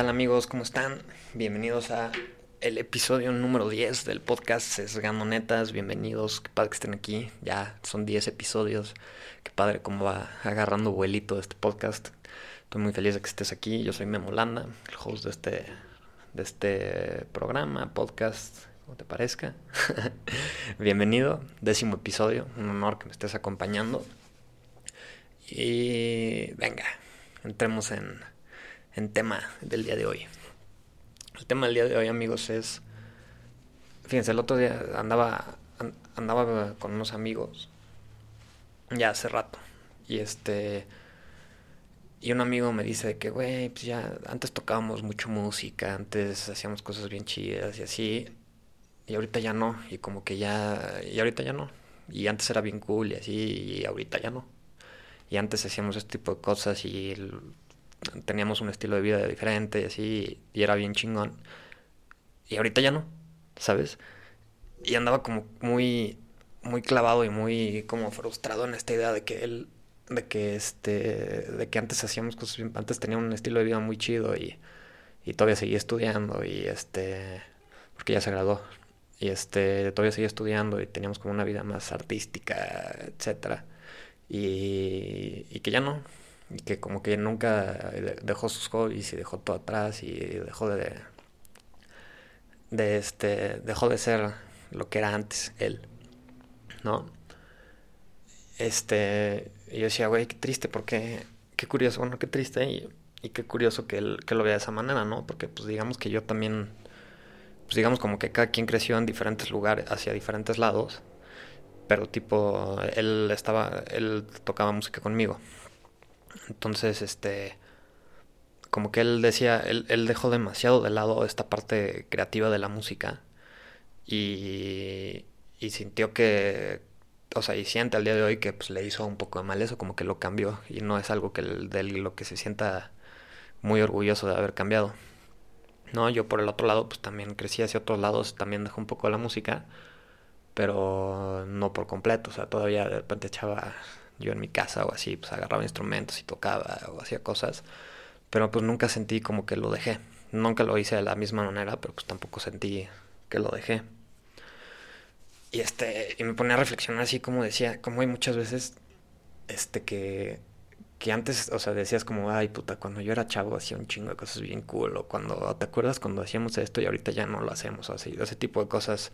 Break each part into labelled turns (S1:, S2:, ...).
S1: tal amigos? ¿Cómo están? Bienvenidos a el episodio número 10 del podcast Sesgando. Bienvenidos, qué padre que estén aquí. Ya son 10 episodios. Qué padre cómo va agarrando vuelito este podcast. Estoy muy feliz de que estés aquí. Yo soy Memo Landa, el host de este, de este programa, podcast, como te parezca. Bienvenido, décimo episodio. Un honor que me estés acompañando. Y venga, entremos en en tema del día de hoy. El tema del día de hoy, amigos, es. Fíjense, el otro día andaba, andaba con unos amigos, ya hace rato, y este. Y un amigo me dice que, güey, pues ya antes tocábamos mucho música, antes hacíamos cosas bien chidas y así, y ahorita ya no, y como que ya, y ahorita ya no, y antes era bien cool y así, y ahorita ya no. Y antes hacíamos este tipo de cosas y teníamos un estilo de vida diferente y así, y era bien chingón. Y ahorita ya no, ¿sabes? Y andaba como muy, muy clavado y muy como frustrado en esta idea de que él, de que este, de que antes hacíamos cosas, antes tenía un estilo de vida muy chido y, y todavía seguía estudiando y este, porque ya se graduó. Y este, todavía seguía estudiando y teníamos como una vida más artística, etcétera. Y, que ya no, que como que nunca dejó sus hobbies y dejó todo atrás y dejó de de este dejó de ser lo que era antes él no este yo decía güey qué triste porque qué curioso bueno qué triste y, y qué curioso que él que lo vea de esa manera no porque pues digamos que yo también pues digamos como que cada quien creció en diferentes lugares hacia diferentes lados pero tipo él estaba él tocaba música conmigo entonces, este, como que él decía, él, dejó demasiado de lado esta parte creativa de la música y, sintió que, o sea, y siente al día de hoy que pues, le hizo un poco de mal eso, como que lo cambió y no es algo que de lo que se sienta muy orgulloso de haber cambiado. No, yo por el otro lado, pues también crecí hacia otros lados, también dejó un poco la música, pero no por completo, o sea, todavía de repente echaba yo en mi casa o así, pues agarraba instrumentos y tocaba o hacía cosas, pero pues nunca sentí como que lo dejé. Nunca lo hice de la misma manera, pero pues tampoco sentí que lo dejé. Y este, y me ponía a reflexionar así como decía, como hay muchas veces, este, que, que antes, o sea, decías como, ay puta, cuando yo era chavo hacía un chingo de cosas bien cool, o cuando, ¿te acuerdas cuando hacíamos esto y ahorita ya no lo hacemos? O así, ese tipo de cosas,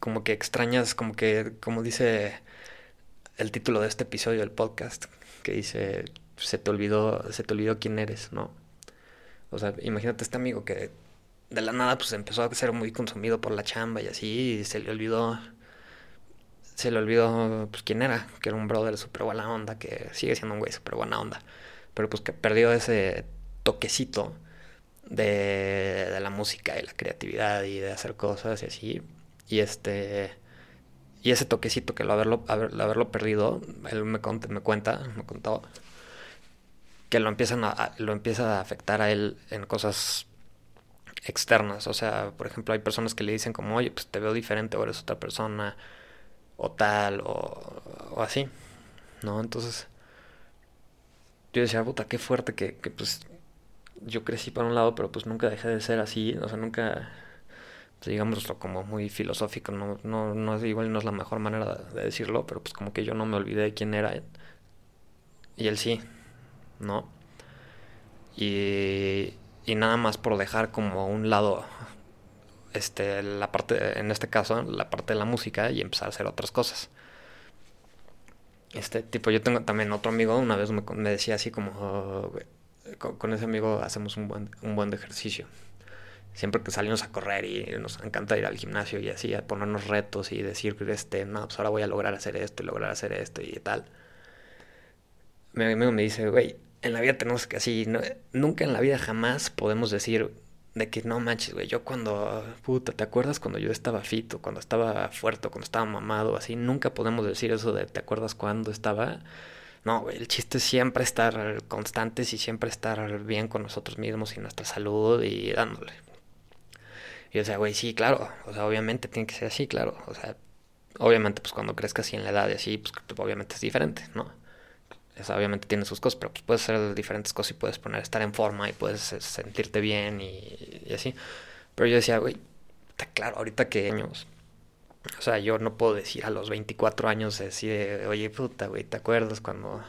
S1: como que extrañas, como que, como dice el título de este episodio del podcast, que dice, se te olvidó, se te olvidó quién eres, ¿no? O sea, imagínate este amigo que de la nada pues empezó a ser muy consumido por la chamba y así, y se le olvidó, se le olvidó pues quién era, que era un brother súper buena onda, que sigue siendo un güey súper buena onda, pero pues que perdió ese toquecito de, de la música y la creatividad y de hacer cosas y así, y este y ese toquecito que lo haberlo, haberlo perdido, él me, me cuenta, me contó, que lo, empiezan a, lo empieza a afectar a él en cosas externas. O sea, por ejemplo, hay personas que le dicen como, oye, pues te veo diferente o eres otra persona, o tal, o, o así, ¿no? Entonces, yo decía, puta, qué fuerte que, que pues yo crecí por un lado, pero pues nunca dejé de ser así, o sea, nunca digámoslo como muy filosófico, no, no, no es igual no es la mejor manera de decirlo, pero pues como que yo no me olvidé de quién era y él sí, ¿no? Y, y nada más por dejar como a un lado este la parte en este caso la parte de la música y empezar a hacer otras cosas. Este tipo yo tengo también otro amigo, una vez me, me decía así como oh, con, con, ese amigo hacemos un buen un buen ejercicio siempre que salimos a correr y nos encanta ir al gimnasio y así, a ponernos retos y decir, este, no, pues ahora voy a lograr hacer esto y lograr hacer esto y tal. Mi amigo me dice, güey, en la vida tenemos que así, nunca en la vida jamás podemos decir de que no manches, güey, yo cuando, puta, ¿te acuerdas cuando yo estaba fito, cuando estaba fuerte, cuando estaba mamado, así? Nunca podemos decir eso de, ¿te acuerdas cuando estaba? No, güey, el chiste es siempre estar constantes y siempre estar bien con nosotros mismos y nuestra salud y dándole. Y yo decía, güey, sí, claro, o sea, obviamente tiene que ser así, claro, o sea, obviamente pues cuando crezcas así en la edad y así, pues obviamente es diferente, ¿no? obviamente tiene sus cosas, pero pues puedes hacer diferentes cosas y puedes poner estar en forma y puedes sentirte bien y, y así. Pero yo decía, güey, está claro, ahorita que años. O sea, yo no puedo decir a los 24 años decir, oye, puta, güey, ¿te acuerdas cuando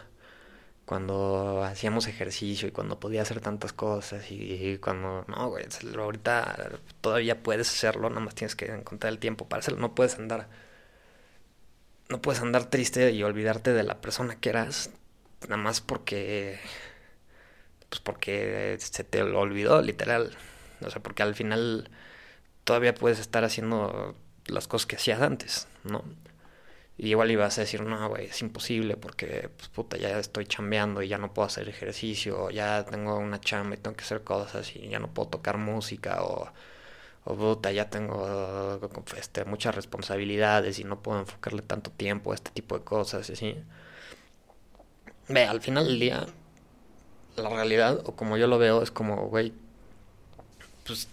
S1: cuando hacíamos ejercicio y cuando podía hacer tantas cosas y, cuando no, güey, ahorita todavía puedes hacerlo, nada más tienes que encontrar el tiempo para hacerlo, no puedes andar no puedes andar triste y olvidarte de la persona que eras nada más porque pues porque se te lo olvidó literal, o sea, porque al final todavía puedes estar haciendo las cosas que hacías antes, ¿no? Y igual ibas a decir, no, güey, es imposible porque, pues, puta, ya estoy chambeando y ya no puedo hacer ejercicio, ya tengo una chamba y tengo que hacer cosas y ya no puedo tocar música o, puta, ya tengo este, muchas responsabilidades y no puedo enfocarle tanto tiempo a este tipo de cosas y así. Ve, al final del día, la realidad, o como yo lo veo, es como, güey, pues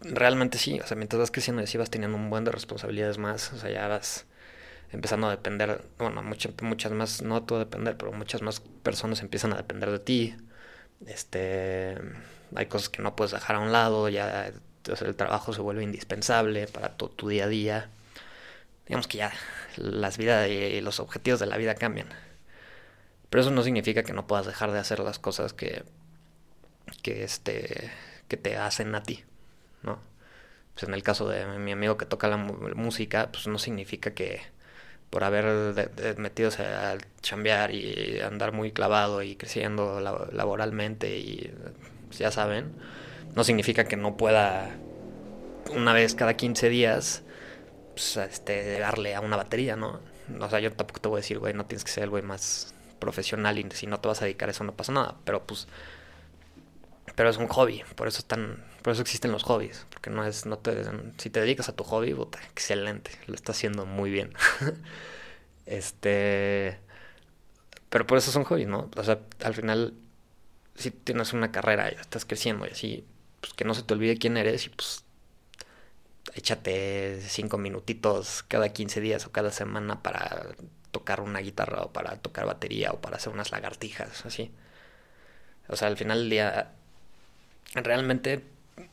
S1: realmente sí, o sea, mientras vas creciendo y así vas teniendo un buen de responsabilidades más, o sea, ya vas empezando a depender, bueno, muchas, muchas más, no todo depender, pero muchas más personas empiezan a depender de ti. Este, hay cosas que no puedes dejar a un lado, ya el trabajo se vuelve indispensable para todo tu día a día. Digamos que ya las vidas y los objetivos de la vida cambian. Pero eso no significa que no puedas dejar de hacer las cosas que, que, este, que te hacen a ti, ¿no? Pues en el caso de mi amigo que toca la música, pues no significa que, por haber metido a chambear y andar muy clavado y creciendo laboralmente y pues, ya saben, no significa que no pueda una vez cada 15 días pues, este, darle a una batería, ¿no? O sea, yo tampoco te voy a decir, güey, no tienes que ser el güey más profesional y si no te vas a dedicar a eso no pasa nada, pero pues pero es un hobby, por eso están por eso existen los hobbies, porque no es no te si te dedicas a tu hobby, puta, excelente, lo estás haciendo muy bien. este pero por eso son hobbies, ¿no? O sea, al final si tienes una carrera y estás creciendo y así, pues que no se te olvide quién eres y pues échate cinco minutitos cada 15 días o cada semana para tocar una guitarra o para tocar batería o para hacer unas lagartijas, así. O sea, al final del día realmente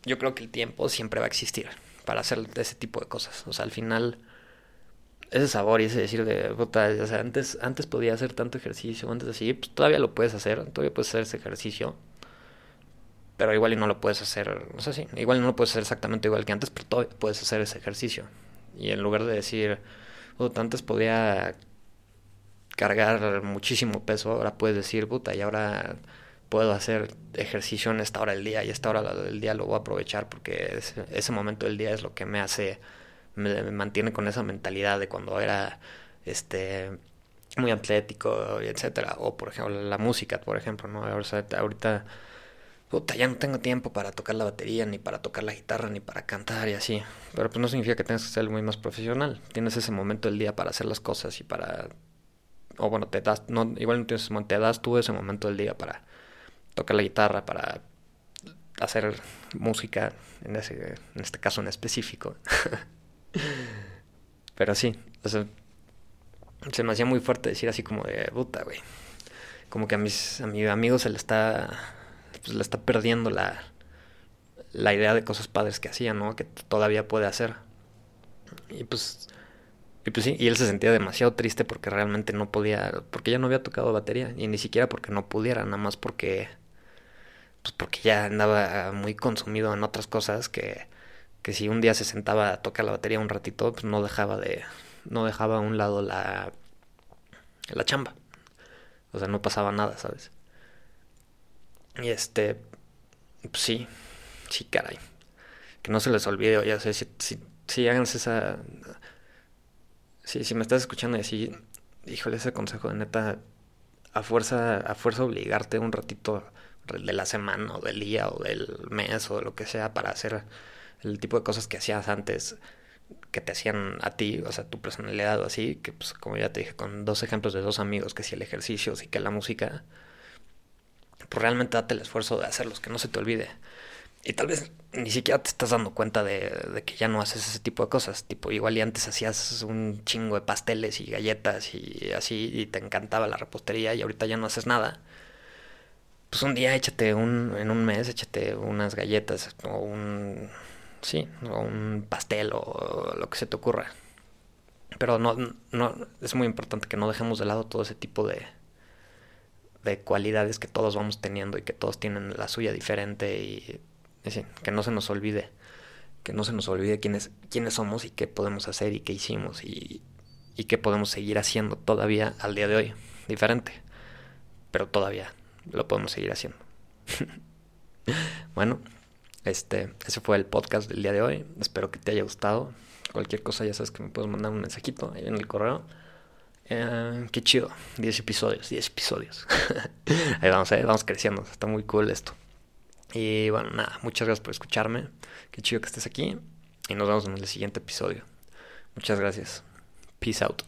S1: yo creo que el tiempo siempre va a existir para hacer ese tipo de cosas. O sea, al final, ese sabor y ese decir de, puta, o sea, antes, antes podía hacer tanto ejercicio, antes así, pues todavía lo puedes hacer, todavía puedes hacer ese ejercicio. Pero igual y no lo puedes hacer, no sé si, igual no lo puedes hacer exactamente igual que antes, pero todavía puedes hacer ese ejercicio. Y en lugar de decir, puta, antes podía cargar muchísimo peso, ahora puedes decir, puta, y ahora puedo hacer ejercicio en esta hora del día y esta hora del día lo voy a aprovechar porque ese, momento del día es lo que me hace, me, mantiene con esa mentalidad de cuando era este muy atlético, etcétera. O por ejemplo la música, por ejemplo, ¿no? ahorita puta, ya no tengo tiempo para tocar la batería, ni para tocar la guitarra, ni para cantar y así. Pero pues no significa que tengas que ser muy más profesional. Tienes ese momento del día para hacer las cosas y para... O bueno, te das, no, igual no tienes, te das tú ese momento del día para tocar la guitarra, para hacer música, en, este caso en específico. Pero sí, o sea, se me hacía muy fuerte decir así como de puta, güey. Como que a mis, a mis amigos se le está, pues le está perdiendo la, la idea de cosas padres que hacía, ¿no? Que todavía puede hacer. Y pues, y pues sí, y él se sentía demasiado triste porque realmente no podía, porque ya no había tocado batería, y ni siquiera porque no pudiera, nada más porque pues porque ya andaba muy consumido en otras cosas que, que si un día se sentaba a tocar la batería un ratito, pues no dejaba de, no dejaba a un lado la, la chamba. O sea, no pasaba nada, ¿sabes? Y este, pues sí, sí, caray. Que no se les olvide, ya sé, si, si, si esa... Si, si me estás escuchando y así, híjole, ese consejo de neta, a fuerza, a fuerza obligarte un ratito de la semana o del día o del mes o de lo que sea para hacer el tipo de cosas que hacías antes que te hacían a ti, o sea, tu personalidad o así, que pues como ya te dije, con dos ejemplos de dos amigos, que si el ejercicio, sí que la música, pues realmente date el esfuerzo de hacerlos, que no se te olvide. y tal vez ni siquiera te estás dando cuenta de, de, que ya no haces ese tipo de cosas. Tipo, igual y antes hacías un chingo de pasteles y galletas y así, y te encantaba la repostería y ahorita ya no haces nada. Pues un día échate un, en un mes, échate unas galletas o un, sí, o un pastel o lo que se te ocurra. Pero no, no, es muy importante que no dejemos de lado todo ese tipo de, de cualidades que todos vamos teniendo y que todos tienen la suya diferente y que no se nos olvide, que no se nos olvide quiénes, quiénes somos y qué podemos hacer y qué hicimos y, y qué podemos seguir haciendo todavía al día de hoy, diferente, pero todavía lo podemos seguir haciendo. bueno, este, ese fue el podcast del día de hoy. Espero que te haya gustado. Cualquier cosa ya sabes que me puedes mandar un mensajito ahí en el correo. Eh, qué chido, 10 episodios, 10 episodios. ahí vamos, eh, vamos creciendo, está muy cool esto. Y bueno, nada, muchas gracias por escucharme. Qué chido que estés aquí. Y nos vemos en el siguiente episodio. Muchas gracias. Peace out.